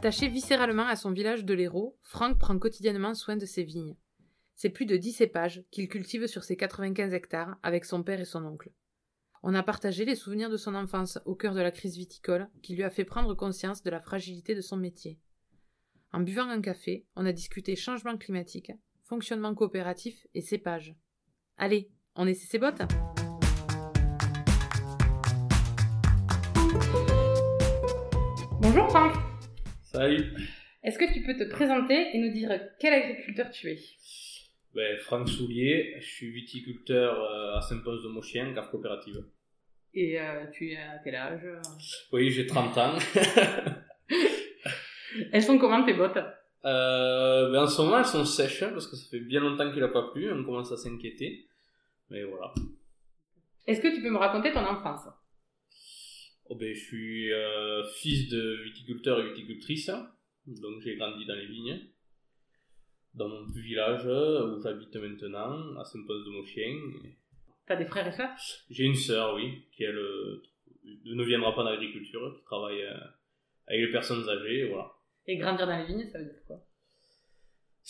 Attaché viscéralement à son village de l'Hérault, Franck prend quotidiennement soin de ses vignes. C'est plus de dix cépages qu'il cultive sur ses 95 hectares avec son père et son oncle. On a partagé les souvenirs de son enfance au cœur de la crise viticole qui lui a fait prendre conscience de la fragilité de son métier. En buvant un café, on a discuté changement climatique, fonctionnement coopératif et cépage. Allez, on essaie ses bottes Bonjour Franck Salut Est-ce que tu peux te présenter et nous dire quel agriculteur tu es? Ben, Franck Soulier, je suis viticulteur euh, à Saint-Pons de Mochien, cave coopérative. Et euh, tu es à quel âge? Oui, j'ai 30 ans. elles sont comment tes bottes? Euh, ben En ce moment, elles sont sèches parce que ça fait bien longtemps qu'il n'a pas plu, on commence à s'inquiéter. Mais voilà. Est-ce que tu peux me raconter ton enfance? Oh ben, Je suis euh, fils de viticulteur et viticultrice, donc j'ai grandi dans les vignes dans mon village où j'habite maintenant, à Saint-Pons de Mochien. T'as des frères et sœurs? J'ai une sœur, oui, qui elle, ne viendra pas d'agriculture, qui travaille euh, avec les personnes âgées, voilà. Et grandir dans les vignes, ça veut dire quoi?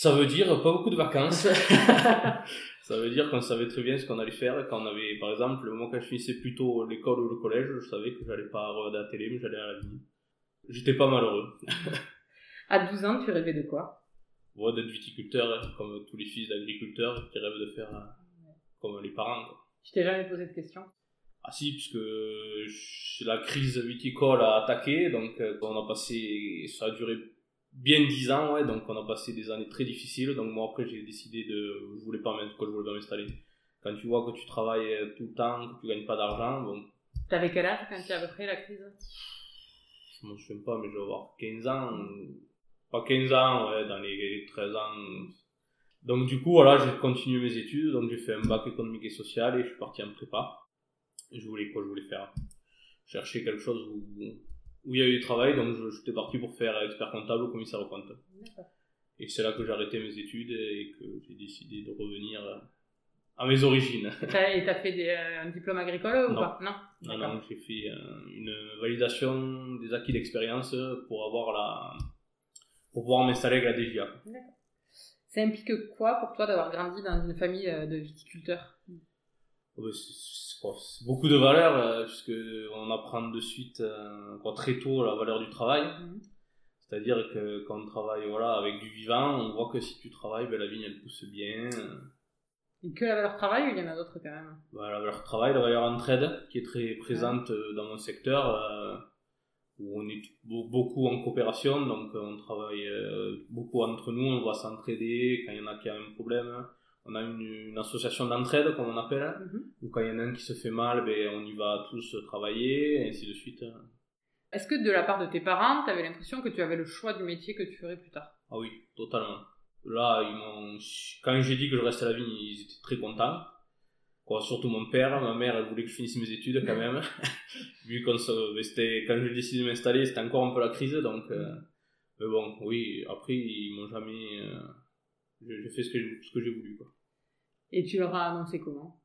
Ça veut dire pas beaucoup de vacances. ça veut dire qu'on savait très bien ce qu'on allait faire. Quand on avait, par exemple, le moment quand je finissais plutôt l'école ou le collège, je savais que j'allais pas regarder la télé, mais j'allais à la vigne. J'étais pas malheureux. à 12 ans, tu rêvais de quoi? Ouais, d'être viticulteur, comme tous les fils d'agriculteurs qui rêvent de faire euh, comme les parents. Quoi. Tu t'es jamais posé de questions? Ah si, puisque la crise viticole a attaqué, donc euh, on a passé, ça a duré bien dix ans, ouais, donc on a passé des années très difficiles. Donc moi après j'ai décidé de, je voulais pas je voulais pas m'installer. Quand tu vois que tu travailles tout le temps, que tu gagnes pas d'argent, bon. T'avais quel âge quand tu à peu près la crise? Je m'en souviens pas, mais je vais avoir 15 ans pas 15 ans, ouais, dans les 13 ans. Donc du coup, voilà, j'ai continué mes études, donc j'ai fait un bac économique et social et je suis parti en prépa. Je voulais quoi, je voulais faire chercher quelque chose où, où il y a eu du travail, donc j'étais parti pour faire expert comptable ou commissaire au compte. Et c'est là que j'ai arrêté mes études et que j'ai décidé de revenir à mes origines. Et t'as fait des, euh, un diplôme agricole ou pas? Non. Non, non, j'ai fait euh, une validation des acquis d'expérience pour avoir la pour pouvoir m'installer avec la DGA. D'accord. Ça implique quoi pour toi d'avoir grandi dans une famille euh, de viticulteurs? Beaucoup de valeurs, euh, puisque on apprend de suite, euh, très tôt, la valeur du travail. Mhm. C'est-à-dire que quand on travaille voilà, avec du vivant, on voit que si tu travailles, ben, la vigne elle pousse bien. Et que la valeur travail ou il y en a d'autres quand même bah, La valeur travail, la valeur entraide, qui est très présente dans mon secteur où on est beaucoup en coopération, donc euh, on travaille euh, beaucoup entre nous, on va s'entraider quand il y en a qui a un problème. On a une, association d'entraide, comme on appelle, mhm. où quand il y en a un qui se fait mal, ben, on y va tous travailler, et ainsi de suite. Est-ce que de la part de tes parents, tu avais l'impression que tu avais le choix du métier que tu ferais plus tard? Ah oui, totalement. Là, quand j'ai dit que je restais à la vigne, ils étaient très contents surtout mon père, ma mère, elle voulait que je finisse mes études quand même. Vu qu'on se, quand j'ai décidé de m'installer, c'était encore un peu la crise, donc, euh, mais bon, oui, après, ils m'ont jamais, euh, j'ai fait ce que, ce que j'ai voulu, quoi. Et tu leur as annoncé comment?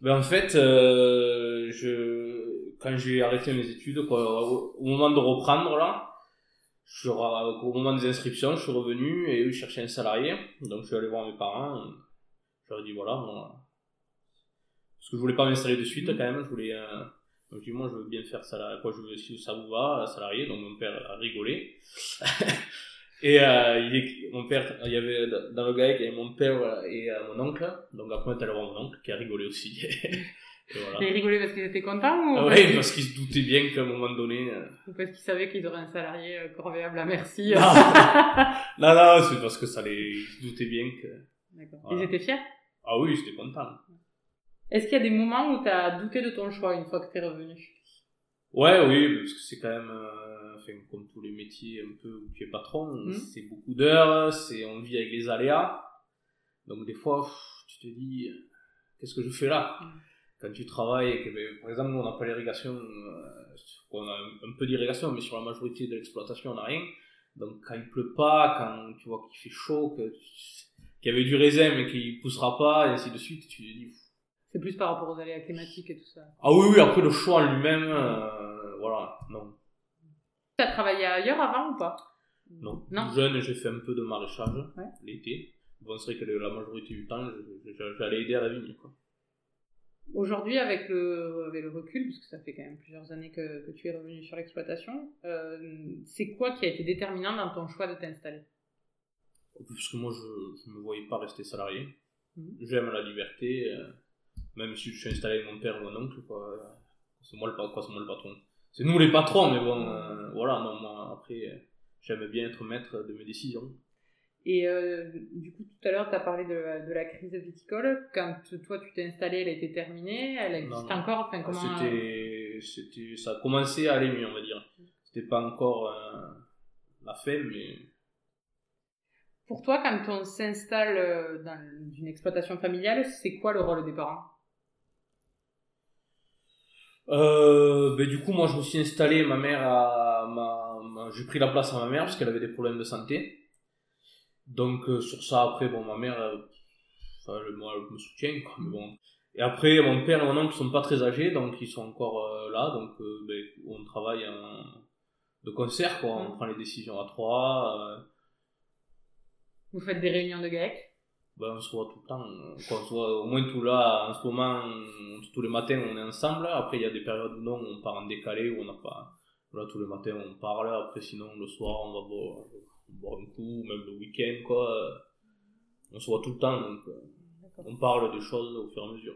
Ben, en fait, euh, je, quand j'ai arrêté mes études, au, moment de reprendre, là, je, au moment des inscriptions, je suis revenu et eux, cherchaient un salarié. Donc, je suis allé voir mes parents. Je leur ai dit, voilà, bon, parce que je voulais pas m'installer de suite quand même, je voulais. Euh... Donc je dis, moi je veux bien faire ça, quoi, je veux, si ça vous va, salarié, donc mon père a rigolé. et euh, il mon père, il y avait dans le gars, il y avait mon père et euh, mon oncle, donc après on est allé voir mon oncle qui a rigolé aussi. et voilà. Il a rigolé parce qu'ils étaient contents ou ah, Oui, parce qu'ils se doutaient bien qu'à un moment donné. Euh... Ou parce qu'ils savaient qu'ils auraient un salarié euh, corvéable à merci. Non, non, non c'est parce que ça les, ils se doutaient bien que. D'accord. Ils étaient fiers? Ah oui, ils étaient contents. Est-ce qu'il y a des moments où tu as douté de ton choix une fois que tu es revenu? Ouais, oui, parce que c'est quand même, euh, enfin, comme tous les métiers un peu où tu es patron, Mhm. c'est beaucoup d'heures, c'est, on vit avec les aléas. Donc des fois, tu te dis, qu'est-ce que je fais là? Mhm. Quand tu travailles, que, ben, par exemple, nous on n'a pas l'irrigation, euh, on a un, peu d'irrigation, mais sur la majorité de l'exploitation on n'a rien. Donc quand il pleut pas, quand tu vois qu'il fait chaud, que qu'il y avait du raisin mais qu'il poussera pas, et ainsi de suite, tu te dis, C'est plus par rapport aux aléas climatiques et tout ça. ah oui, oui, après le choix en lui-même, euh, voilà, non. T'as travaillé ailleurs avant ou pas? Non. Non. Jeune, j'ai fait un peu de maraîchage Ouais. l'été. Bon, c'est vrai que la majorité du temps, j'allais aider à la vigne. Quoi. Aujourd'hui, avec le, avec le recul, puisque ça fait quand même plusieurs années que, que tu es revenu sur l'exploitation, euh, c'est quoi qui a été déterminant dans ton choix de t'installer? Parce que moi, je ne me voyais pas rester salarié. Mhm. J'aime la liberté, euh, même si je suis installé avec mon père ou mon oncle. quoi. C'est moi, le, quoi, moi le patron. C'est nous les patrons, mais bon, euh, voilà, non, moi, après, j'aime bien être maître de mes décisions. Et euh, du coup, tout à l'heure, tu as parlé de, la- de la crise viticole. Quand toi, tu t'es installé, elle a été terminée Elle existe Non, encore enfin, comment... C'était, c'était, ça a commencé à aller mieux, on va dire. C'était pas encore euh, la fin, mais Pour toi, quand on s'installe dans une exploitation familiale, c'est quoi le rôle des parents? Euh, ben, du coup, moi, je me suis installé. Ma mère a, ma, ma- j'ai pris la place à ma mère parce qu'elle avait des problèmes de santé. Donc, euh, sur ça, après, bon, ma mère, euh, enfin, elle, moi, elle me soutient, quoi, mais bon. Et après, mon père et mon oncle sont pas très âgés, donc ils sont encore euh, là, donc ben, on travaille en, de concert, quoi. On Mm. prend les décisions à trois. Vous faites des réunions de GAEC ben, on se voit tout le temps. quoi, on se voit au moins tout là, en ce moment, on- tous les matins, on est ensemble. Après, il y a des périodes où non, on part en décalé, où on n'a pas. Voilà, tous les matins, on parle. Après, sinon, le soir, on va boire, boire un coup, même le week-end, quoi. On se voit tout le temps, donc euh, on parle des choses au fur et à mesure.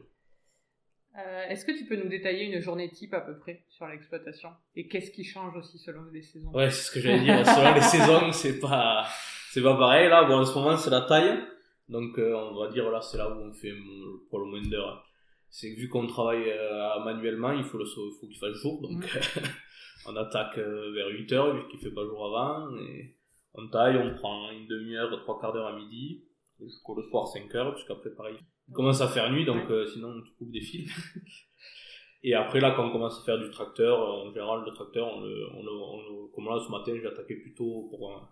Euh, Est-ce que tu peux nous détailler une journée type à peu près sur l'exploitation? Et qu'est-ce qui change aussi selon les saisons? Ouais, c'est ce que j'allais dire. Selon les saisons, c'est pas, c'est pas pareil. Là, bon, en ce moment, c'est la taille. Donc, euh, on va dire, là, c'est là où on fait mon- pour le d'heures. C'est que vu qu'on travaille euh, manuellement, il faut le, faut qu'il fasse jour. Donc, on attaque euh, vers 8 heures, vu qu'il fait pas jour avant. Et on taille, on prend une demi-heure, trois quarts d'heure à midi. Jusqu'au le soir, 5 heures, puisqu'après, pareil, il commence à faire nuit, donc euh, sinon, tu coupes des fils. Et après, là, quand on commence à faire du tracteur, en général, le tracteur, on le, on le, on le- comme là, ce matin, j'ai attaqué plutôt pour,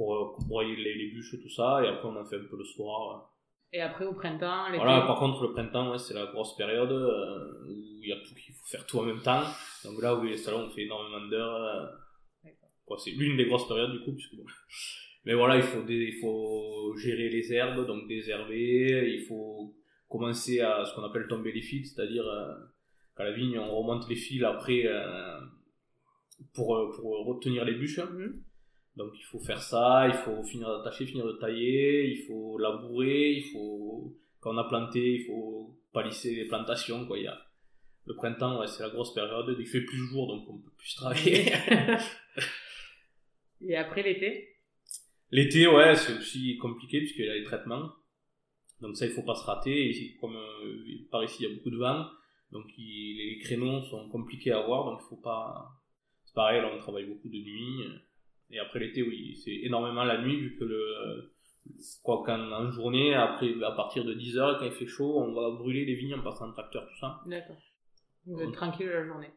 pour euh, broyer les, les bûches et tout ça, et après, on en fait un peu le soir. Et après au printemps, l'été Voilà, par contre, le printemps, ouais, c'est la grosse période euh, où il y a tout, il faut faire tout en même temps. Donc là, oui, les salons, on fait énormément d'heures. euh, c'est l'une des grosses périodes, du coup, puisque bon. Mais voilà, il faut, des, il faut gérer les herbes, donc désherber, il faut commencer à ce qu'on appelle tomber les fils, c'est-à-dire euh, qu'à la vigne, on remonte les fils après euh, pour, euh, pour retenir les bûches. Mhm. Donc il faut faire ça, il faut finir d'attacher, finir de tailler, il faut labourer, il faut quand on a planté, il faut palisser les plantations quoi. Il y a le printemps, ouais, c'est la grosse période, il fait plus jour donc on peut plus travailler. Et après l'été? L'été, ouais, c'est aussi compliqué puisqu'il y a les traitements. Donc ça, il faut pas se rater. Et comme euh, par ici, il y a beaucoup de vent, donc il- les créneaux sont compliqués à avoir, donc il faut pas. C'est pareil, là, on travaille beaucoup de nuit. Et après l'été, oui, c'est énormément la nuit vu que le quoi qu'en en journée, après à partir de 10 heures, quand il fait chaud, on va brûler les vignes en passant le tracteur, tout ça. D'accord. Vous êtes tranquille la journée.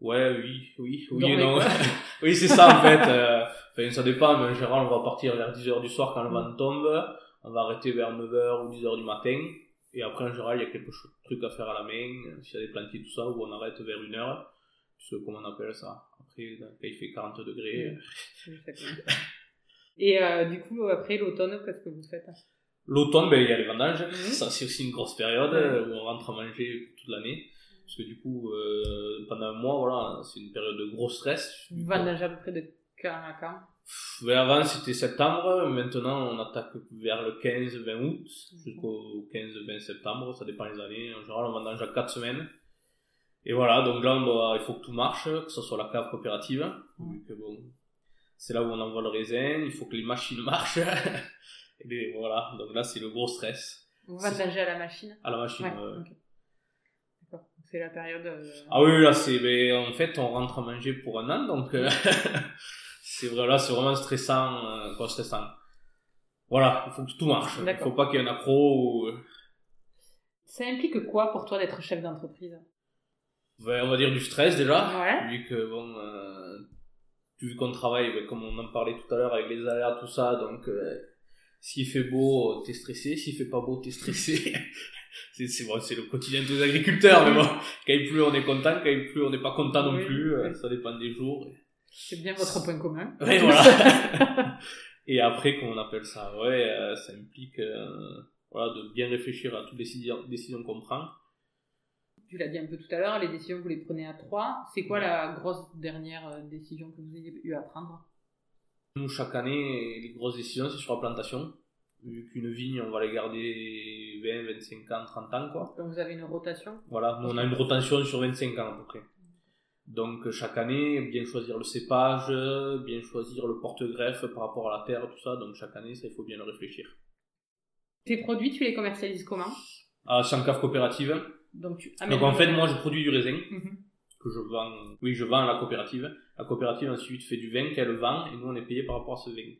Ouais, oui, oui, oui Dormez, et non. oui, c'est ça en fait. Euh, enfin, ça dépend, mais en général, on va partir vers 10h du soir quand le vent tombe. On va arrêter vers 9h ou 10h du matin. Et après, en général, il y a quelques trucs à faire à la main, s'il y a des plantiers, tout ça, où on arrête vers 1h. Comment on appelle ça Après, quand il fait 40 degrés. Oui, commence. Et euh, du coup, après l'automne, qu'est-ce que vous faites? L'automne, ben, il y a les vendanges. Mhm. Ça, c'est aussi une grosse période euh, où on rentre à manger toute l'année. Parce que du coup, euh, pendant un mois, voilà, c'est une période de gros stress. Vous à peu près de quand à quand? Ben, avant c'était septembre, maintenant on attaque vers le 15-20 août jusqu'au 15-20 septembre, ça dépend les années. En général on vendange à 4 semaines. Et voilà, donc là il faut que tout marche, que ce soit la cave coopérative. vu que bon, c'est là où on envoie le raisin, il faut que les machines marchent. Et voilà, donc là c'est le gros stress. Vous vendez à la machine? À la machine, Ouais, euh. D'accord. C'est la période. euh, Ah oui, là, c'est, ben, en fait, on rentre à manger pour un an, donc, euh, c'est vrai, là, c'est vraiment stressant, euh, quoi, stressant. Voilà, il faut que tout marche. Il D'accord. faut pas qu'il y ait un accro ou, Ça implique quoi pour toi d'être chef d'entreprise? Ben, on va dire du stress déjà. Ouais. Vu que, bon, euh, vu qu'on travaille, ben, comme on en parlait tout à l'heure, avec les aléas, tout ça, donc, euh, s'il fait beau, t'es stressé, s'il fait pas beau, t'es stressé. c'est, c'est bon, c'est le quotidien de tous les agriculteurs, mais bon, quand il pleut, on est content, quand il pleut, on n'est pas content non Oui, plus, euh, ça dépend des jours. C'est bien votre point commun. Ouais, voilà. Et après, comment on appelle ça? Ouais, euh, ça implique euh, voilà, de bien réfléchir à toutes les décisions qu'on prend. Tu l'as dit un peu tout à l'heure, les décisions vous les prenez à trois. C'est quoi la grosse dernière euh, décision que vous avez eu à prendre? Nous, chaque année, les grosses décisions, c'est sur la plantation. Vu qu'une vigne, on va les garder 20, 25 ans, 30 ans, quoi. Donc vous avez une rotation? Voilà, nous, on a une rotation sur 25 ans à peu près. Donc, chaque année, bien choisir le cépage, bien choisir le porte-greffe par rapport à la terre, tout ça. Donc, chaque année, ça, il faut bien le réfléchir. Tes produits, tu les commercialises comment? À Sancave Coopérative. Donc, tu Donc, en fait, moi, je produis du raisin. Mhm. que je vends, oui, je vends à la coopérative. La coopérative ensuite fait du vin qu'elle vend et nous on est payé par rapport à ce vin.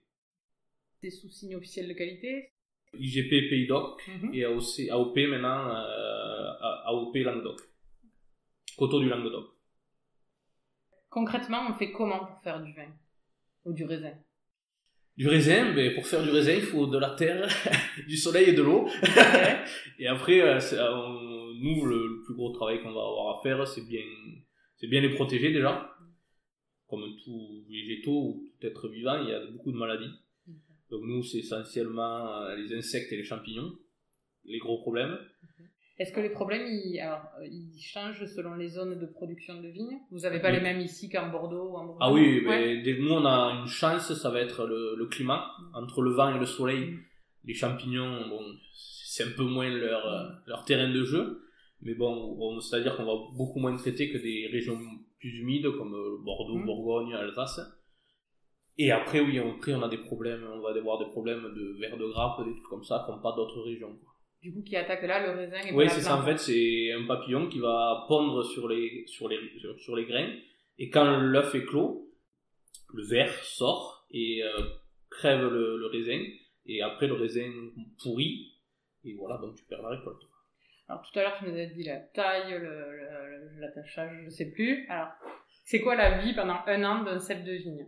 C'est sous signe officiel de qualité IGP Pays d'Oc Mhm. et AOC, AOP maintenant, euh, AOP Languedoc. Coteau du Languedoc. Concrètement, on fait comment pour faire du vin Ou du raisin? Du raisin, mais pour faire du raisin, il faut de la terre, du soleil et de l'eau. Et après, euh, euh, on- nous, le, le plus gros travail qu'on va avoir à faire, c'est bien, c'est bien les protéger déjà. Comme tout végétaux ou tout être vivant, il y a beaucoup de maladies. Donc nous, c'est essentiellement euh, les insectes et les champignons, les gros problèmes. Est-ce que les problèmes, ils, alors, euh, ils changent selon les zones de production de vignes? Vous n'avez pas Oui. les mêmes ici qu'en Bordeaux ou en Bourgogne? Ah oui, Ouais. mais nous on a une chance, ça va être le, le climat. Entre le vent et le soleil, les champignons, bon, c'est un peu moins leur, euh, leur terrain de jeu. Mais bon, on- c'est-à-dire qu'on va beaucoup moins traiter que des régions plus humides comme euh, Bordeaux, Mm. Bourgogne, Alsace. Et après, oui, après on a des problèmes, on va avoir des problèmes de vers de grappe, des trucs comme ça, comme pas d'autres régions. Du coup, qui attaque là le raisin et Oui, c'est ça. En fait, c'est un papillon qui va pondre sur les, sur les, sur, sur les grains. Et quand l'œuf est clos, le ver sort et euh, crève le, le raisin. Et après, le raisin pourrit. Et voilà, donc tu perds la récolte. Alors tout à l'heure, tu nous as dit la taille, le- le- le- l'attachage, je sais plus. Alors, c'est quoi la vie pendant un an d'un cep de vigne?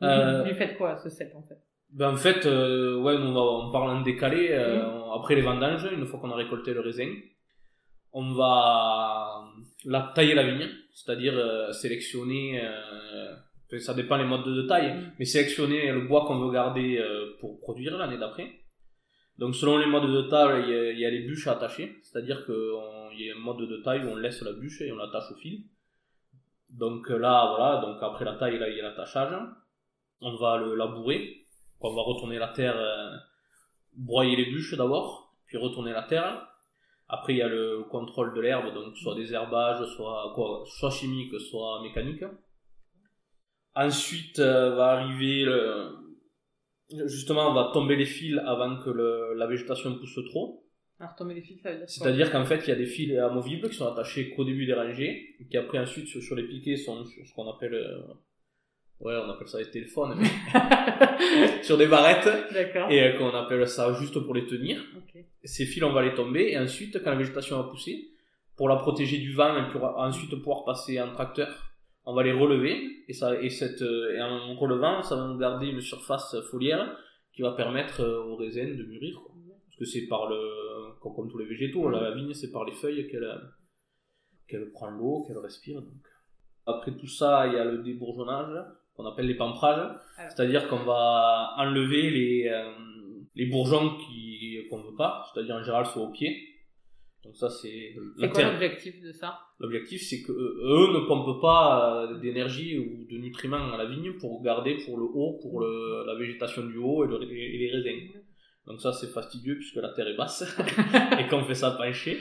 Vous Euh, lui faites quoi, ce cep, en fait? Ben, en fait, euh, ouais, on, va, on parle en décalé. euh, on- après les vendanges, une fois qu'on a récolté le raisin, on va la, tailler la vigne, c'est-à-dire euh, sélectionner. ça dépend les modes de taille, Mm. mais sélectionner le bois qu'on veut garder pour produire l'année d'après. Donc, selon les modes de taille, il y a, les bûches à attacher, c'est-à-dire qu'il y a un mode de taille où on laisse la bûche et on l'attache au fil. Donc euh, là, voilà, donc après la taille, là, il y a l'attachage. On va le labourer. On va retourner la terre, euh, broyer les bûches d'abord, puis retourner la terre. Après, il y a le contrôle de l'herbe, donc soit des herbages, soit, quoi, soit chimique, soit mécanique. Ensuite, euh, va arriver le... Justement, on va tomber les fils avant que le- la végétation pousse trop. Alors, tomber les fils, ça veut dire C'est-à-dire qu'en fait, il y a des fils amovibles qui sont attachés qu'au début des rangées, et qui après, ensuite, sur, sur les piquets, sont sur ce qu'on appelle... euh, Ouais, on appelle ça des téléphones, mais sur des barrettes, D'accord. et euh, qu'on appelle ça juste pour les tenir. Ces fils, on va les tomber, et ensuite, quand la végétation va pousser, pour la protéger du vent et pour ensuite pouvoir passer en tracteur, on va les relever, et, ça, et, cette, euh, et en relevant, ça va nous garder une surface foliaire qui va permettre euh, aux raisins de mûrir. quoi. Parce que c'est par le, comme, comme tous les végétaux, la, la vigne, c'est par les feuilles qu'elle qu'elle prend l'eau, qu'elle respire. Donc. Après tout ça, il y a le débourgeonnage, qu'on appelle les. Alors. C'est-à-dire qu'on va enlever les, euh, les bourgeons qui, qu'on veut pas, c'est-à-dire en général soit au pied. Donc ça, c'est C'est quoi l'objectif de ça? L'objectif, c'est que euh, eux ne pompent pas euh, d'énergie ou de nutriments à la vigne pour garder pour le haut, pour le, la végétation du haut et, le- et les raisins. Donc ça, c'est fastidieux puisque la terre est basse et qu'on fait ça pencher.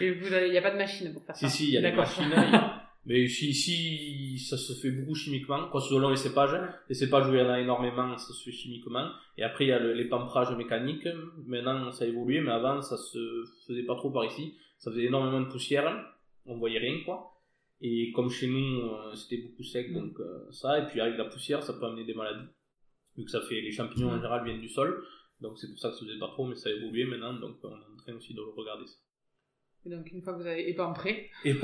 Et vous avez- Il n'y a pas de machine pour faire Si, ça si, il y a des machines. Mais ici, ici, ça se fait beaucoup chimiquement, quoi, selon les cépages. Les cépages où il y en a énormément, ça se fait chimiquement. Et après, il y a le- les pamprages mécaniques. Maintenant, ça a évolué, mais avant, ça se faisait pas trop par ici. Ça faisait énormément de poussière. on voyait rien quoi. Et comme chez nous, euh, c'était beaucoup sec, Mm. donc euh, ça, et puis avec la poussière, ça peut amener des maladies. Vu que ça fait, les champignons en Mm. général viennent du sol, donc c'est pour ça que ça se faisait pas trop, mais ça a évolué maintenant, donc on est en train aussi de regarder ça. Et donc, une fois que vous avez pas après, il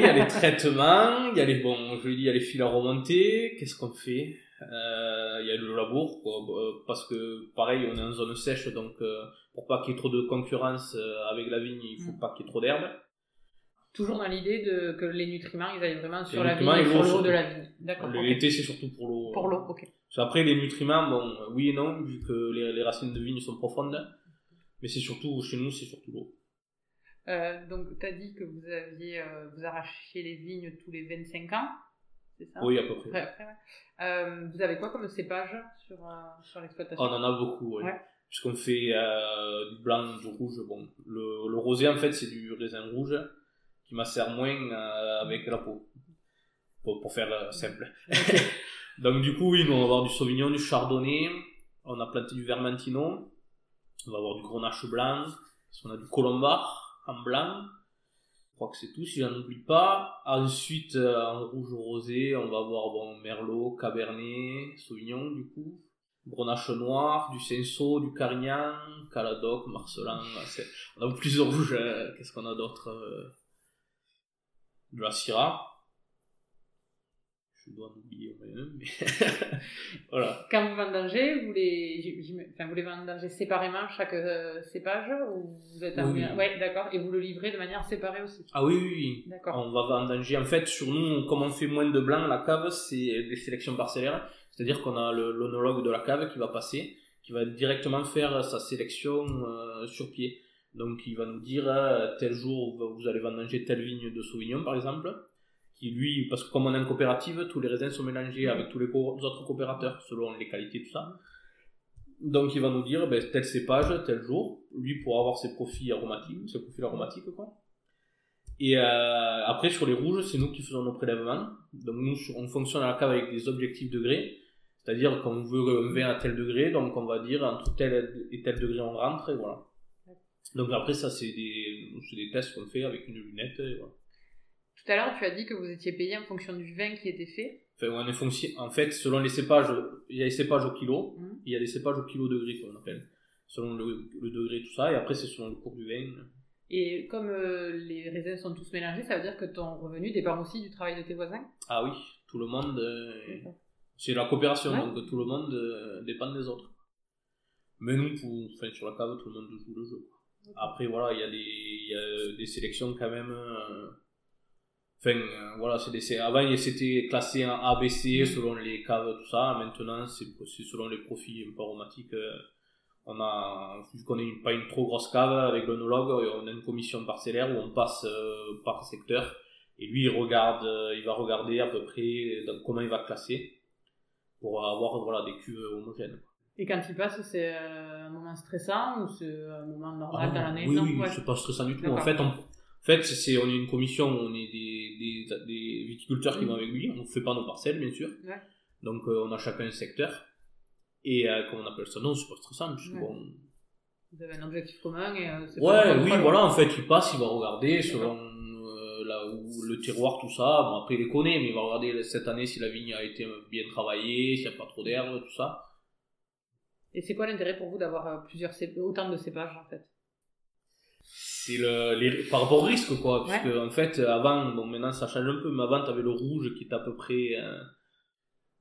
y a les traitements, il y a les, bon, je dit, il y a les fils à remonter, qu'est-ce qu'on fait? Euh, Il y a le labour, quoi, bah, parce que pareil, on est en zone sèche, donc euh, pour pas qu'il y ait trop de concurrence euh, avec la vigne, il faut Mm. pas qu'il y ait trop d'herbe. toujours dans l'idée de, que les nutriments, ils aillent vraiment sur Les la vigne et sur l'eau, de la vigne. D'accord. L'été, c'est surtout pour l'eau. Pour l'eau, ok. Qu'après, les nutriments, bon, oui et non, vu que les, les racines de vigne sont profondes, mais c'est surtout, chez nous, c'est surtout l'eau. Euh, donc, tu as dit que vous aviez, euh, vous arrachiez les vignes tous les 25 ans, c'est ça? Oui, à peu près. Après, après, ouais. Euh, vous avez quoi comme cépage sur, sur l'exploitation? On en a beaucoup, oui. Ouais. Puisqu'on fait du blanc, du rouge. Bon, le, le rosé, en fait, c'est du raisin rouge qui macère moins avec la peau. Pour, pour faire simple. Donc, du coup, oui, nous, on va avoir du sauvignon, du chardonnay. On a planté du vermentino. On va avoir du grenache blanc. On a du colombard en blanc. Je crois que c'est tout, si j'en oublie pas. Ensuite, euh, en rouge rosé, on va avoir bon, merlot, cabernet, sauvignon, du coup grenache noir, du cinsault, du carignan, caladoc, marcelan. c'est- On a plusieurs rouges. euh, Qu'est-ce qu'on a d'autre euh, De la syrah. Je dois en oublier au moins un, mais voilà. Quand vous vendangez, vous les, enfin, vous les vendangez séparément chaque euh, cépage ou vous êtes en Oui, oui. Ouais, d'accord. Et vous le livrez de manière séparée aussi? Ah oui, oui, oui. D'accord. On va vendanger. En fait, sur nous, comme on fait moins de blanc, la cave, c'est des sélections parcellaires. C'est-à-dire qu'on a l'onologue de la cave qui va passer, qui va directement faire sa sélection euh, sur pied. Donc, il va nous dire euh, tel jour vous- vous allez vendanger telle vigne de Sauvignon, par exemple. Qui lui, parce que comme on est en coopérative, tous les raisins sont mélangés avec tous les autres coopérateurs selon les qualités, tout ça. Donc, il va nous dire ben, tel cépage, tel jour, lui pour avoir ses profils aromatiques, ses profils aromatiques, quoi. Et euh, après, sur les rouges, c'est nous qui faisons nos prélèvements. Donc, nous, on fonctionne à la cave avec des objectifs degrés. C'est-à-dire qu'on veut un vin à tel degré, donc on va dire entre tel et tel degré on rentre, et voilà. Donc après, ça, c'est des, c'est des tests qu'on fait avec une lunette, et voilà. Tout à l'heure, tu as dit que vous étiez payé en fonction du vin qui était fait. Enfin, on est fonction... En fait, selon les cépages, il y a les cépages au kilo, Mhm. il y a des cépages au kilo degré, qu'on appelle. Selon le, le degré, tout ça, et après, c'est selon le cours du vin. Et comme euh, les raisins sont tous mélangés, ça veut dire que ton revenu dépend aussi du travail de tes voisins? Ah oui, tout le monde. euh. C'est la coopération, Ouais. donc tout le monde euh, dépend des autres. Mais nous, pour, enfin, sur la cave, tout le monde joue le jeu. Après, voilà, il y, a des- il y a des sélections quand même. Enfin, euh, voilà, c'est avant c'était classé en A, B, C Mhm. selon les caves, tout ça. Maintenant, c'est selon les profils un peu aromatiques. euh, On a, vu qu'on n'est pas une trop grosse cave avec l'onologue, on a une commission parcellaire où on passe euh, par secteur. Et lui, il regarde, il va regarder à peu près comment il va classer pour avoir voilà, des cuves homogènes. Et quand il passe, c'est un moment stressant ou c'est un moment normal Ah, dans l'année? oui, Non, oui, ouais. c'est pas stressant du tout. En fait, on, en fait c'est, on est une commission, on est des, des, des viticulteurs qui Mhm. vont avec lui, on ne fait pas nos parcelles, bien sûr. Ouais. Donc, euh, on a chacun un secteur. Et euh, comment on appelle ça Non, c'est pas stressant, puisque Ouais. bon. Vous avez un objectif commun et euh, pas Ouais, oui, voilà, en fait, il passe, il va regarder selon euh, là où le terroir, tout ça. Bon, après, il les connaît, mais il va regarder cette année si la vigne a été bien travaillée, s'il n'y a pas trop d'herbe, tout ça. Et c'est quoi l'intérêt pour vous d'avoir plusieurs autant de cépages en fait? C'est le, les, par rapport au risque, quoi. Parce Ouais. que, en fait, avant, bon, maintenant ça change un peu, mais avant, t'avais le rouge qui était à peu près. euh,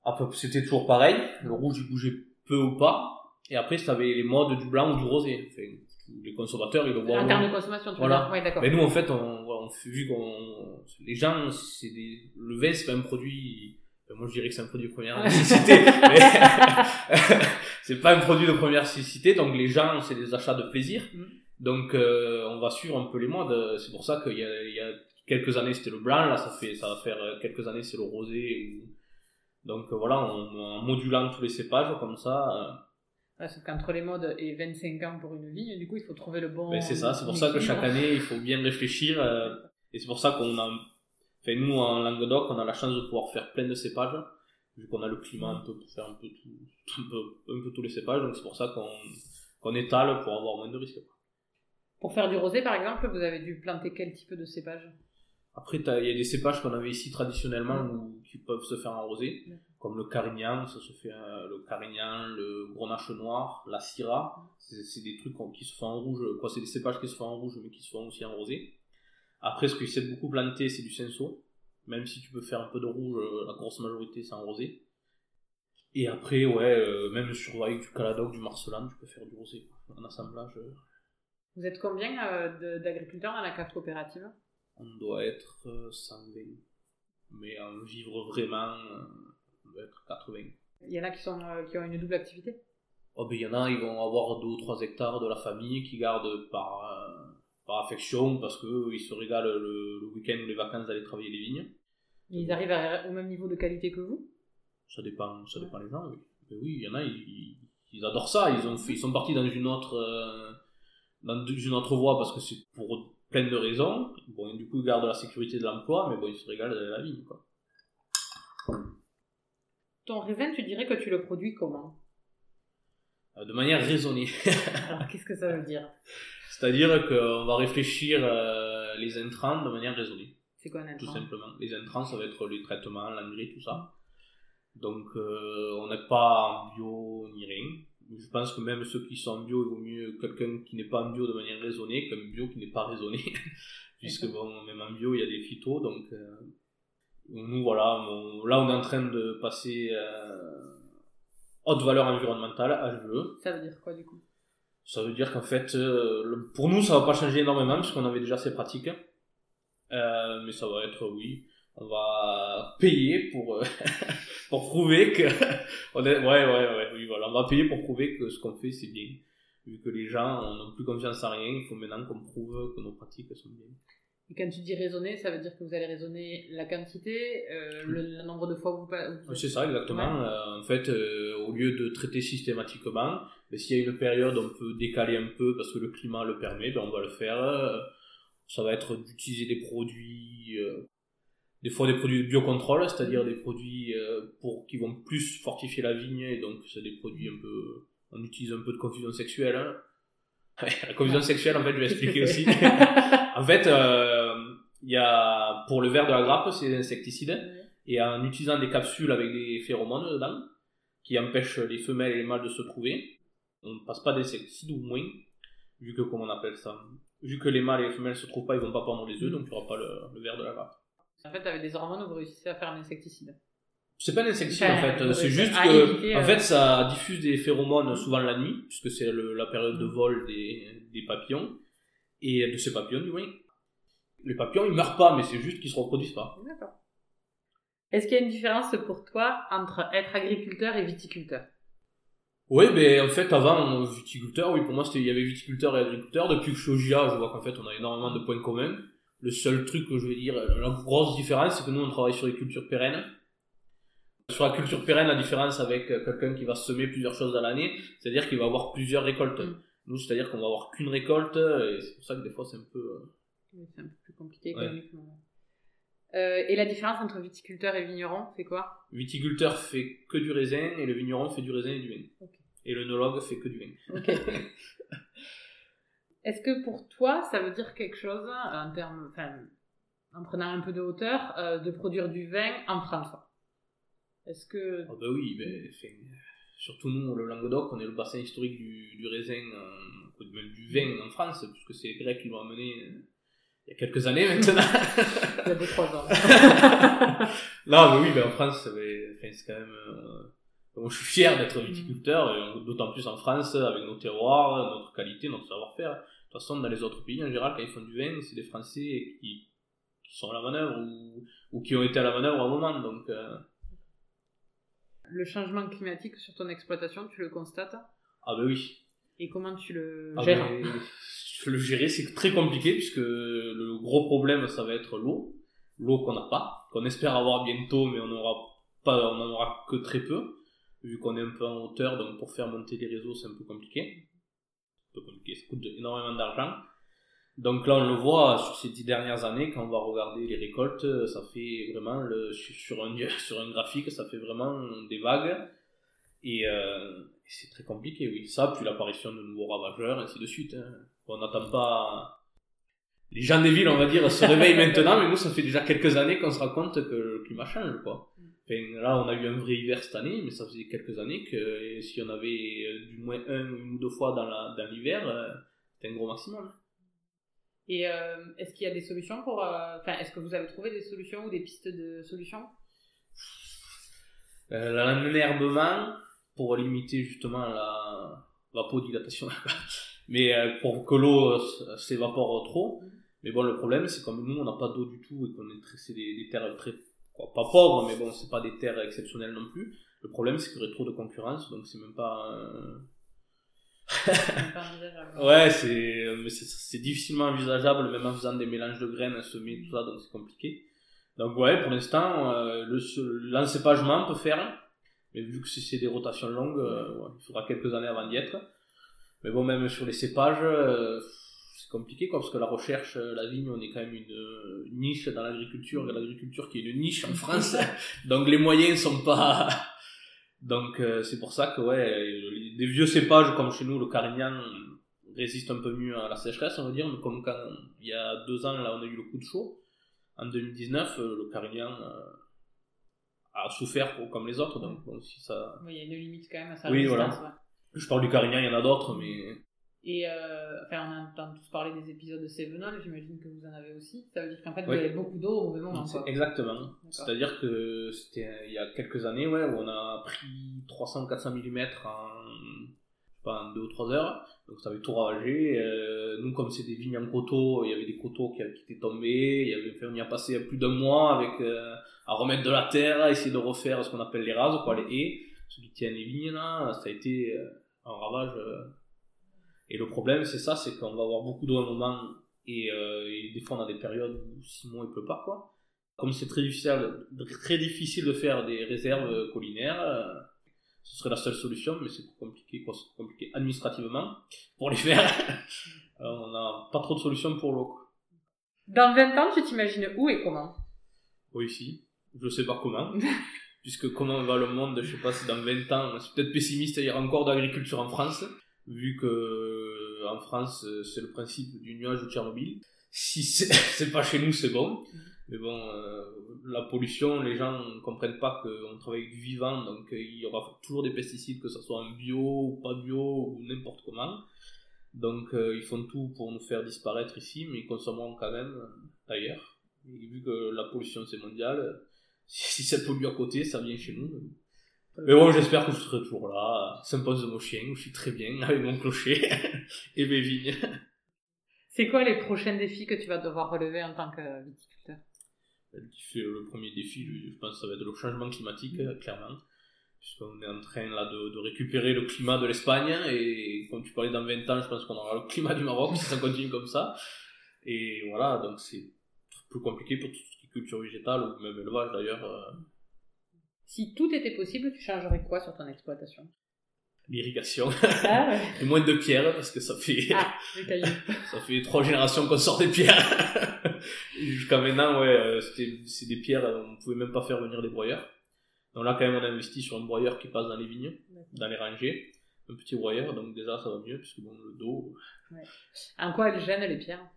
à peu, c'était toujours pareil. Le rouge, il bougeait peu ou pas. Et après, t'avais les modes du blanc ou du rosé. Enfin, les consommateurs, ils le voient. En termes de consommation, tu Voilà. Ouais, d'accord. Mais nous, en fait, on, vu qu'on, les gens, c'est des, le vin, c'est pas un produit, moi je dirais que c'est un produit de première nécessité, mais c'est pas un produit de première nécessité, donc les gens, c'est des achats de plaisir. Donc, euh, on va suivre un peu les modes. C'est pour ça qu'il y a, il y a quelques années, c'était le blanc, là, ça fait, ça va faire euh, quelques années, c'est le rosé. Donc, euh, voilà, en, en modulant tous les cépages, comme ça, Ouais, sauf qu'entre les modes et 25 ans pour une vigne, du coup, il faut trouver le bon. Ben, c'est ça, c'est pour ça que chaque année, il faut bien réfléchir. euh, et c'est pour ça qu'on a. Enfin, nous, en Languedoc, on a la chance de pouvoir faire plein de cépages, vu qu'on a le climat un peu pour faire un peu, tout, un peu, un peu tous les cépages. Donc, c'est pour ça qu'on qu'on étale pour avoir moins de risques. Pour faire du rosé, par exemple, vous avez dû planter quel type de cépage? Après, il y a des cépages qu'on avait ici traditionnellement ou qui peuvent se faire arroser, comme le carignan, ça se fait euh, le carignan, le grenache noir, la syrah. C'est des trucs qui se font en rouge, quoi, c'est des cépages qui se font en rouge mais qui se font aussi en rosé. Après, ce qui s'est beaucoup planté, c'est du cinsault. Même si tu peux faire un peu de rouge, euh, la grosse majorité c'est en rosé. Et après, ouais, euh, même sur avec du caladoc, du marcelan, tu peux faire du rosé en assemblage. Vous êtes combien d'agriculteurs dans la cave coopérative? On doit être 120. Euh, Mais en vivre vraiment, euh, on doit être 80. Il y en a qui, sont, euh, qui ont une double activité? Oh, ben, Il y en a, ils vont avoir 2 ou 3 hectares de la famille qui gardent par, par affection parce qu'ils se régalent le, week-end ou les vacances d'aller travailler les vignes. Ils arrivent au même niveau de qualité que vous? Ça dépend, ça dépend des gens, oui. Mais oui, il y en a, ils, ils, adorent ça. Ils, ont ils sont partis dans une autre, dans une autre voie parce que c'est pour plein de raisons. Bon, du coup, ils gardent la sécurité de l'emploi, mais bon, ils se régalent de la vie, quoi. Ton raisin, tu dirais que tu le produis comment euh, De manière raisonnée. Alors, qu'est-ce que ça veut dire C'est-à-dire qu'on va réfléchir euh, les intrants de manière raisonnée. C'est quoi un intrant Tout simplement. Les intrants, ça va être les traitements, l'engrais, tout ça. Donc, euh, on n'est pas en bio ni rien je pense que même ceux qui sont en bio, il vaut mieux quelqu'un qui n'est pas en bio de manière raisonnée qu'un bio qui n'est pas raisonné. Puisque bon, même en bio, il y a des phytos, donc euh, nous voilà, là on est en train de passer euh, haute valeur environnementale, HVE. Ça veut dire quoi du coup? Ça veut dire qu'en fait, euh, pour nous ça va pas changer énormément puisqu'on avait déjà ces pratiques. mais ça va être, oui, on va payer pour euh, pour prouver que on est ouais ouais ouais oui voilà. On va payer pour prouver que ce qu'on fait c'est bien. Vu que les gens n'ont plus confiance en rien il faut maintenant qu'on prouve que nos pratiques sont bien. Et quand tu dis raisonner ça veut dire que vous allez raisonner la quantité euh, le, nombre de fois où vous, c'est ça exactement. Euh, en fait au lieu de traiter systématiquement mais s'il y a une période on peut décaler un peu parce que le climat le permet ben on va le faire. Ça va être d'utiliser des produits des fois des produits de biocontrôle, c'est-à-dire des produits euh, pour qui vont plus fortifier la vigne, et donc c'est des produits un peu, on utilise un peu de confusion sexuelle. Hein. la confusion sexuelle, en fait, je vais expliquer aussi. en fait, euh, y a pour le verre de la grappe, c'est des insecticides, et en utilisant des capsules avec des phéromones dedans, qui empêchent les femelles et les mâles de se trouver, on ne passe pas d'insecticides ou moins, vu que comment on appelle ça, vu que les mâles et les femelles se trouvent pas, ils vont pas pondre les œufs, donc il n'y aura pas le, le verre de la grappe. En fait, avec des hormones, vous réussissez à faire un insecticide. C'est pas un insecticide en fait, c'est juste que en fait euh, ça diffuse des phéromones souvent la nuit, puisque c'est la période de vol des, des, papillons, et de ces papillons du moins. Les papillons ils meurent pas, mais c'est juste qu'ils se reproduisent pas. D'accord. Est-ce qu'il y a une différence pour toi entre être agriculteur et viticulteur? Oui, mais en fait avant viticulteur, oui pour moi c'était il y avait viticulteur et agriculteur. Depuis que je suis au GIA, je vois qu'en fait on a énormément de points communs. Le seul truc que je veux dire, la grosse différence, c'est que nous, on travaille sur les cultures pérennes. Sur la culture pérenne, la différence avec euh, quelqu'un qui va semer plusieurs choses à l'année, c'est-à-dire qu'il va avoir plusieurs récoltes. Mm. Nous, c'est-à-dire qu'on va avoir qu'une récolte, et c'est pour ça que des fois, c'est un peu... Euh, oui, c'est un peu plus compliqué économiquement. Euh, et la différence entre viticulteur et vigneron, c'est quoi? Viticulteur fait que du raisin, et le vigneron fait du raisin et du vin. Et le nologue fait que du vin. Est-ce que pour toi, ça veut dire quelque chose, en termes, enfin, en prenant un peu de hauteur, euh, de produire du vin en France? Est-ce que... Oh bah oui, mais, surtout nous, le Languedoc, on est le bassin historique du, du raisin, euh, même du vin en France, puisque c'est les Grecs qui l'ont amené euh, il y a quelques années maintenant. il y a deux, trois ans. non, mais oui, mais en France, c'est quand même... je suis fier d'être viticulteur, d'autant plus en France, avec nos terroirs, notre qualité, notre savoir-faire. De toute façon, dans les autres pays, en général, quand ils font du vin, c'est des Français qui, qui, sont à la manœuvre ou, ou, qui ont été à la manœuvre à un moment. Donc, euh. Le changement climatique sur ton exploitation, tu le constates? Ah ben oui. Et comment tu le ah gères? ben, Le gérer, c'est très compliqué puisque le gros problème, ça va être l'eau. L'eau qu'on n'a pas, qu'on espère avoir bientôt, mais on n'aura pas, on en aura que très peu, vu qu'on est un peu en hauteur, donc pour faire monter les réseaux, c'est un peu compliqué compliqué, ça coûte énormément d'argent. Donc là, on le voit sur ces dix dernières années, quand on va regarder les récoltes, ça fait vraiment, le, sur, un, sur un graphique, ça fait vraiment des vagues. Et euh, c'est très compliqué, oui. Ça, puis l'apparition de nouveaux ravageurs, ainsi de suite. Hein. On n'attend pas... les gens des villes, on va dire, se réveillent maintenant, mais nous, ça fait déjà quelques années qu'on se rend compte que le climat change, quoi. Enfin, là, on a eu un vrai hiver cette année, mais ça faisait quelques années que si on avait euh, du moins un ou deux fois dans la- dans l'hiver, euh, c'était un gros maximum. Et euh, est-ce qu'il y a des solutions pour. euh, Enfin, est-ce que vous avez trouvé des solutions ou des pistes de solutions? Euh, L'enherbement, pour limiter justement la vapodilatation, mais euh, pour que l'eau euh, s'évapore trop. Mais bon, le problème, c'est comme nous, on n'a pas d'eau du tout et qu'on est très, c'est des, des terres très, pas pauvres, mais bon, c'est pas des terres exceptionnelles non plus. Le problème, c'est qu'il y aurait trop de concurrence, donc c'est même pas. euh. Ouais, c'est, c'est, difficilement envisageable, même en faisant des mélanges de graines, semer, tout ça, donc c'est compliqué. Donc ouais, pour l'instant, euh, le, l'encépagement peut faire, mais vu que c'est, c'est des rotations longues, euh, ouais, il faudra quelques années avant d'y être. Mais bon, même sur les cépages, euh, c'est compliqué, quoi, parce que la recherche, euh, la vigne, on est quand même une, euh, une niche dans l'agriculture, l'agriculture qui est une niche en France, donc les moyens sont pas... Donc euh, c'est pour ça que ouais, des vieux cépages comme chez nous, le Carignan résiste un peu mieux à la sécheresse, on va dire, mais comme quand il y a deux ans, là, on a eu le coup de chaud, en 2019, euh, le Carignan euh, a souffert comme les autres, donc bon, si ça... Oui, il y a une limite quand même à sa Oui, voilà. ouais. Je parle du Carignan, il y en a d'autres, mais... Et euh, enfin, on entend tous parler des épisodes de Cévenol, j'imagine que vous en avez aussi. Ça veut dire qu'en fait, vous Oui. avez beaucoup d'eau au mauvais moment. Exactement. C'est-à-dire que c'était euh, il y a quelques années ouais, où on a pris 300-400 mm en, pas, en 2 ou 3 heures. Donc ça avait tout ravagé. Euh, nous, comme c'est des vignes en coteaux, il y avait des coteaux qui, qui étaient tombés. Il y avait, enfin, on y a passé plus d'un mois avec, euh, à remettre de la terre, à essayer de refaire ce qu'on appelle les rases, quoi, les haies, ceux qui tiennent les vignes là. Ça a été un ravage. Euh. Et le problème, c'est ça, c'est qu'on va avoir beaucoup d'eau à un moment et, euh, et des fois on a des périodes où 6 mois il pleut pas, quoi comme c'est très difficile, très difficile de faire des réserves collinaires, euh, ce serait la seule solution, mais c'est compliqué, quoi. C'est compliqué administrativement pour les faire. Alors, on n'a pas trop de solutions pour l'eau. Dans 20 ans, tu t'imagines où et comment? Oui, ici, je sais pas comment, puisque comment va le monde, je sais pas si dans 20 ans, c'est peut-être pessimiste, il y aura encore d'agriculture en France, vu que euh, en France, euh, c'est le principe du nuage de Tchernobyl. Si c'est pas chez nous, c'est bon. Mais bon, euh, la pollution, les gens ne comprennent pas qu'on travaille avec du vivant, donc il y aura toujours des pesticides, que ce soit en bio ou pas bio ou n'importe comment. Donc ils font tout pour nous faire disparaître ici, mais ils consommeront quand même ailleurs. Et vu que la pollution c'est mondial, si ça pollue à côté, ça vient chez nous. Mais bon, j'espère que je serai toujours là, sympa de mon chien, où je suis très bien, avec mon clocher et mes vignes. C'est quoi les prochains défis que tu vas devoir relever en tant que viticulteur? Qui fait le premier défi, je pense ça va être le changement climatique, euh, clairement. Puisqu'on est en train là de, de récupérer le climat de l'Espagne, et comme tu parlais dans 20 ans, je pense qu'on aura le climat du Maroc si ça continue comme ça. Et voilà, donc c'est plus compliqué pour tout ce qui est culture végétale, ou même élevage d'ailleurs. euh, Si tout était possible, tu changerais quoi sur ton exploitation? L'irrigation, Ah, ouais. et moins de pierres, parce que ça fait, ah ça fait trois générations qu'on sort des pierres. Jusqu'à maintenant, ouais, euh, c'est des pierres, euh, on pouvait même pas faire venir des broyeurs. Donc là, quand même, on a investi sur un broyeur qui passe dans les vignes, dans les rangées. Un petit broyeur, donc déjà, ça va mieux, puisque bon, le dos, En quoi elles gênent les pierres?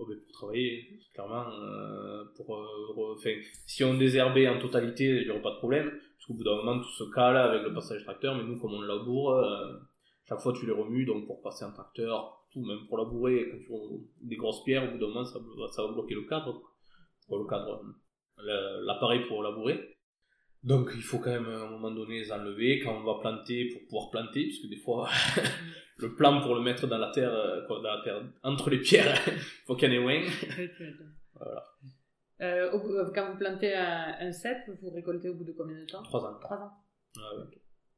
Oh, pour travailler, clairement, euh, pour, euh, si on désherbait en totalité, il n'y aurait pas de problème, parce qu'au bout d'un moment, tout se cale avec le passage tracteur, mais nous, comme on laboure, euh, chaque fois tu les remues, donc pour passer un tracteur, tout, même pour labourer, quand tu remues des grosses pierres, au bout d'un moment, ça, va- ça va bloquer le cadre, le cadre, l'appareil pour labourer. Donc il faut quand même à un moment donné les enlever quand on va planter pour pouvoir planter, puisque des fois le plan pour le mettre dans la terre, euh, dans la terre entre les pierres, il faut qu'il y en ait moins. Voilà. Euh, euh, quand vous plantez un, un cep, vous récoltez au bout de combien de temps? Trois ans. Trois ans. Ah ouais.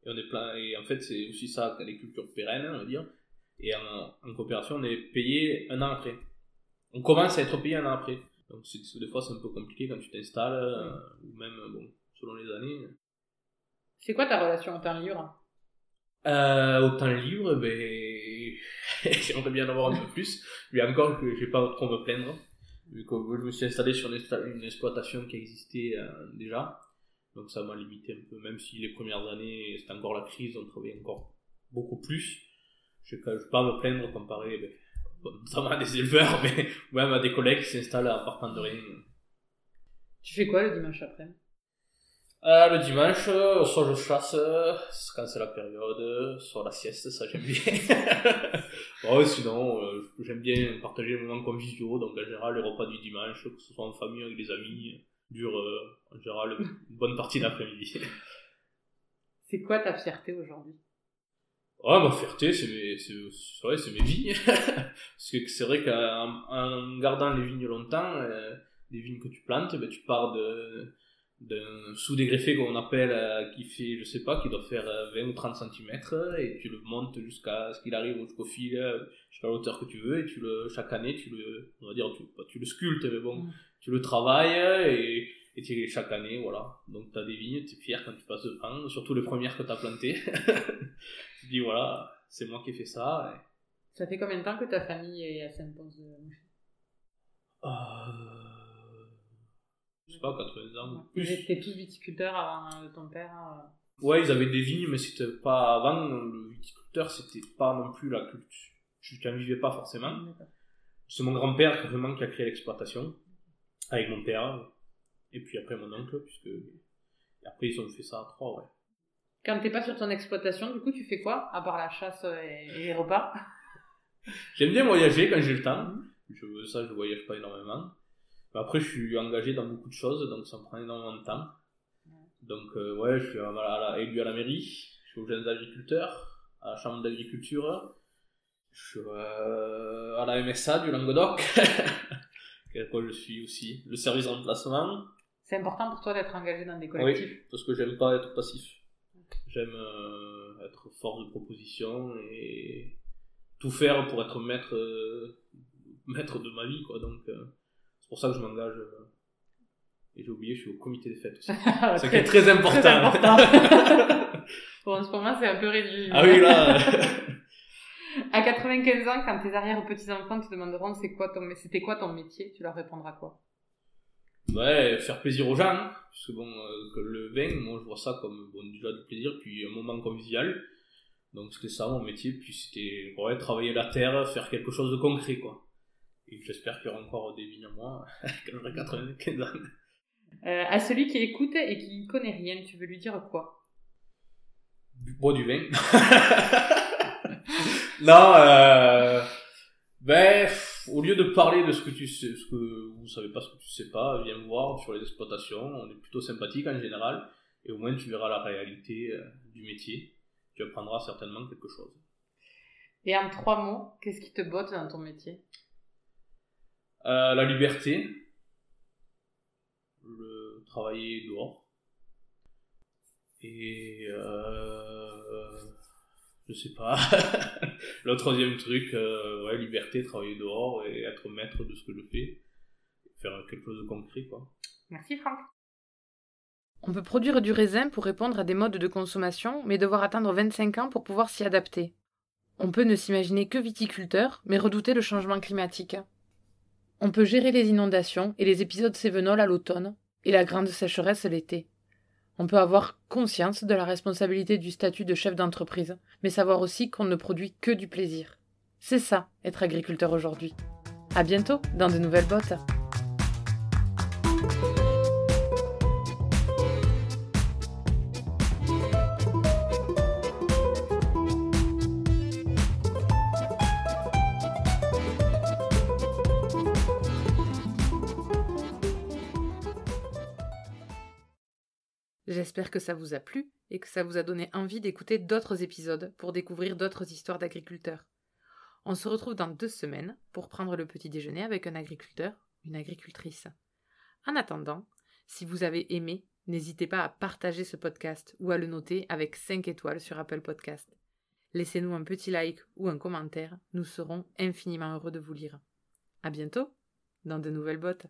Et, on est plein, et en fait, c'est aussi ça, les cultures pérennes, on va dire. Et en, en coopération, on est payé un an après. On commence à être payé un an après. Donc, des fois, c'est un peu compliqué quand tu t'installes, euh, ou même, bon, selon les années. C'est quoi ta relation au temps libre? Euh, au temps libre, ben, j'aimerais bien en avoir un peu plus. Mais encore que j'ai pas trop me plaindre. Vu que je me suis installé sur une, exploitation qui existait euh, déjà. Donc ça m'a limité un peu, même si les premières années, c'était encore la crise, on travaillait encore beaucoup plus. Je ne vais pas me plaindre comparé ben, notamment à des éleveurs, mais même à des collègues qui s'installent à Parpenderie. Tu fais quoi le dimanche après? Euh, le dimanche, euh, soit je chasse, euh, quand c'est la période, soit la sieste, ça j'aime bien. ouais, sinon, euh, j'aime bien partager les moments conviviaux, donc en général, les repas du dimanche, que ce soit en famille avec des amis, durent euh, en général une bonne partie d'après-midi. C'est quoi ta fierté aujourd'hui? Ouais, ma fierté, c'est mes, c'est, c'est vrai, c'est mes vignes. Parce que c'est vrai qu'en en gardant les vignes longtemps, euh, les vignes que tu plantes, ben, tu pars de, d'un sous-dégreffé qu'on appelle, euh, qui fait, je sais pas, qui doit faire euh, 20 ou 30 cm, et tu le montes jusqu'à ce qu'il arrive jusqu'au fil, euh, jusqu'à la hauteur que tu veux, et tu le, chaque année, tu le, on va dire, tu, pas tu le sculptes, mais bon, Mm. tu le travailles, et, et tu, chaque année, voilà. Donc t'as des vignes, t'es fier quand tu passes devant, surtout les premières que t'as plantées. tu dis, voilà, c'est moi qui ai fait ça. et- Ça fait combien de temps que ta famille est à Saint-Pons-de-Mouchy Euh, je sais pas, 80 ans ou Ils étaient tous viticulteurs avant euh, ton père euh, Ouais, ils avaient des vignes, mais c'était pas avant. Le viticulteur, c'était pas non plus la culture. Tu n'en vivais pas forcément. C'est mon grand-père vraiment qui a créé l'exploitation, avec mon père, et puis après mon oncle, puisque. Et après, ils ont fait ça à trois, ouais. Quand t'es pas sur ton exploitation, du coup, tu fais quoi À part la chasse et, et les repas? J'aime bien voyager quand j'ai le temps. Je, ça, je voyage pas énormément. Mais après, je suis engagé dans beaucoup de choses, donc ça me prend énormément de temps. Donc, euh, ouais, je suis à, à la- élu à la mairie, je suis aux jeunes agriculteurs, à la chambre d'agriculture, je suis euh, à la MSA du Languedoc, à quoi je suis aussi, le service remplacement, C'est important pour toi d'être engagé dans des oui, collectifs parce que j'aime pas être passif. J'aime euh, être force de proposition et tout faire pour être maître, euh, maître de ma vie, quoi. Donc, euh, pour ça que je m'engage. euh, et j'ai oublié, je suis au comité des fêtes aussi. C'est qui est très important. important. bon, en ce moment, c'est un peu réduit. ah oui, là. À 95 ans, quand tes arrière-petits-enfants te demanderont c'est quoi ton, c'était quoi ton métier, tu leur répondras quoi? Ouais, faire plaisir aux gens. hein. Parce que bon, euh, que le vin, moi je vois ça comme bon, déjà du plaisir, puis un moment convivial. Donc c'était ça mon métier, puis c'était ouais, travailler la terre, faire quelque chose de concret, quoi. Et j'espère qu'il y aura encore des vignes à moi quand j'aurai 95 ans. Euh, À celui qui écoute et qui connaît rien, tu veux lui dire quoi? Bois du vin. non, euh, ben, au lieu de parler de ce que tu sais, ce que vous savez pas, ce que tu sais pas, viens me voir sur les exploitations. On est plutôt sympathique en général, et au moins tu verras la réalité euh, du métier. Tu apprendras certainement quelque chose. Et en trois mots, qu'est-ce qui te botte dans ton métier? Euh, la liberté, le travailler dehors, et euh, je sais pas. le troisième truc, euh, ouais, liberté, travailler dehors et être maître de ce que je fais, faire quelque chose de concret, quoi. Merci Franck. On peut produire du raisin pour répondre à des modes de consommation, mais devoir attendre 25 ans pour pouvoir s'y adapter. On peut ne s'imaginer que viticulteur, mais redouter le changement climatique. On peut gérer les inondations et les épisodes sévenols à l'automne, et la grande sécheresse l'été. On peut avoir conscience de la responsabilité du statut de chef d'entreprise, mais savoir aussi qu'on ne produit que du plaisir. C'est ça, être agriculteur aujourd'hui. À bientôt dans de nouvelles bottes. J'espère que ça vous a plu et que ça vous a donné envie d'écouter d'autres épisodes pour découvrir d'autres histoires d'agriculteurs. On se retrouve dans deux semaines pour prendre le petit déjeuner avec un agriculteur, une agricultrice. En attendant, si vous avez aimé, n'hésitez pas à partager ce podcast ou à le noter avec 5 étoiles sur Apple Podcast. Laissez-nous un petit like ou un commentaire, nous serons infiniment heureux de vous lire. À bientôt dans de nouvelles bottes.